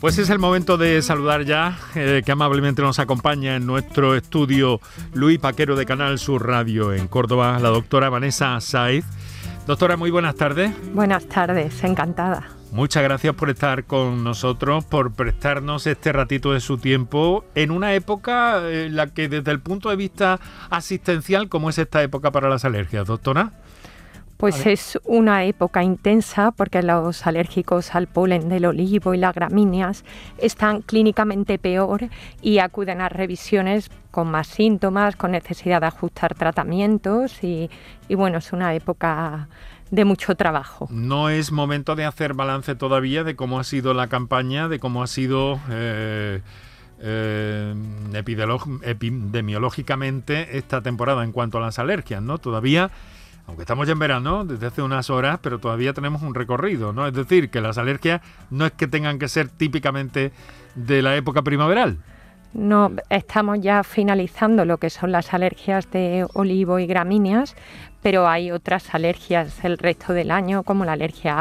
Pues es el momento de saludar ya, eh, que amablemente nos acompaña en nuestro estudio Luis Paquero de Canal Sur Radio en Córdoba, la doctora Vanessa Saiz. Doctora, muy buenas tardes. Buenas tardes, encantada. Muchas gracias por estar con nosotros, por prestarnos este ratito de su tiempo en una época en la que desde el punto de vista asistencial, ¿cómo es esta época para las alergias, doctora? Pues es una época intensa porque los alérgicos al polen del olivo y las gramíneas están clínicamente peor y acuden a revisiones con más síntomas, con necesidad de ajustar tratamientos y, bueno, es una época de mucho trabajo. No es momento de hacer balance todavía de cómo ha sido la campaña, de cómo ha sido... Eh, eh, epidemiológicamente esta temporada en cuanto a las alergias, ¿no? Todavía aunque estamos ya en verano, desde hace unas horas, pero todavía tenemos un recorrido, ¿no? Es decir, que las alergias no es que tengan que ser típicamente de la época primaveral. No, estamos ya finalizando lo que son las alergias de olivo y gramíneas, pero hay otras alergias el resto del año, como la alergia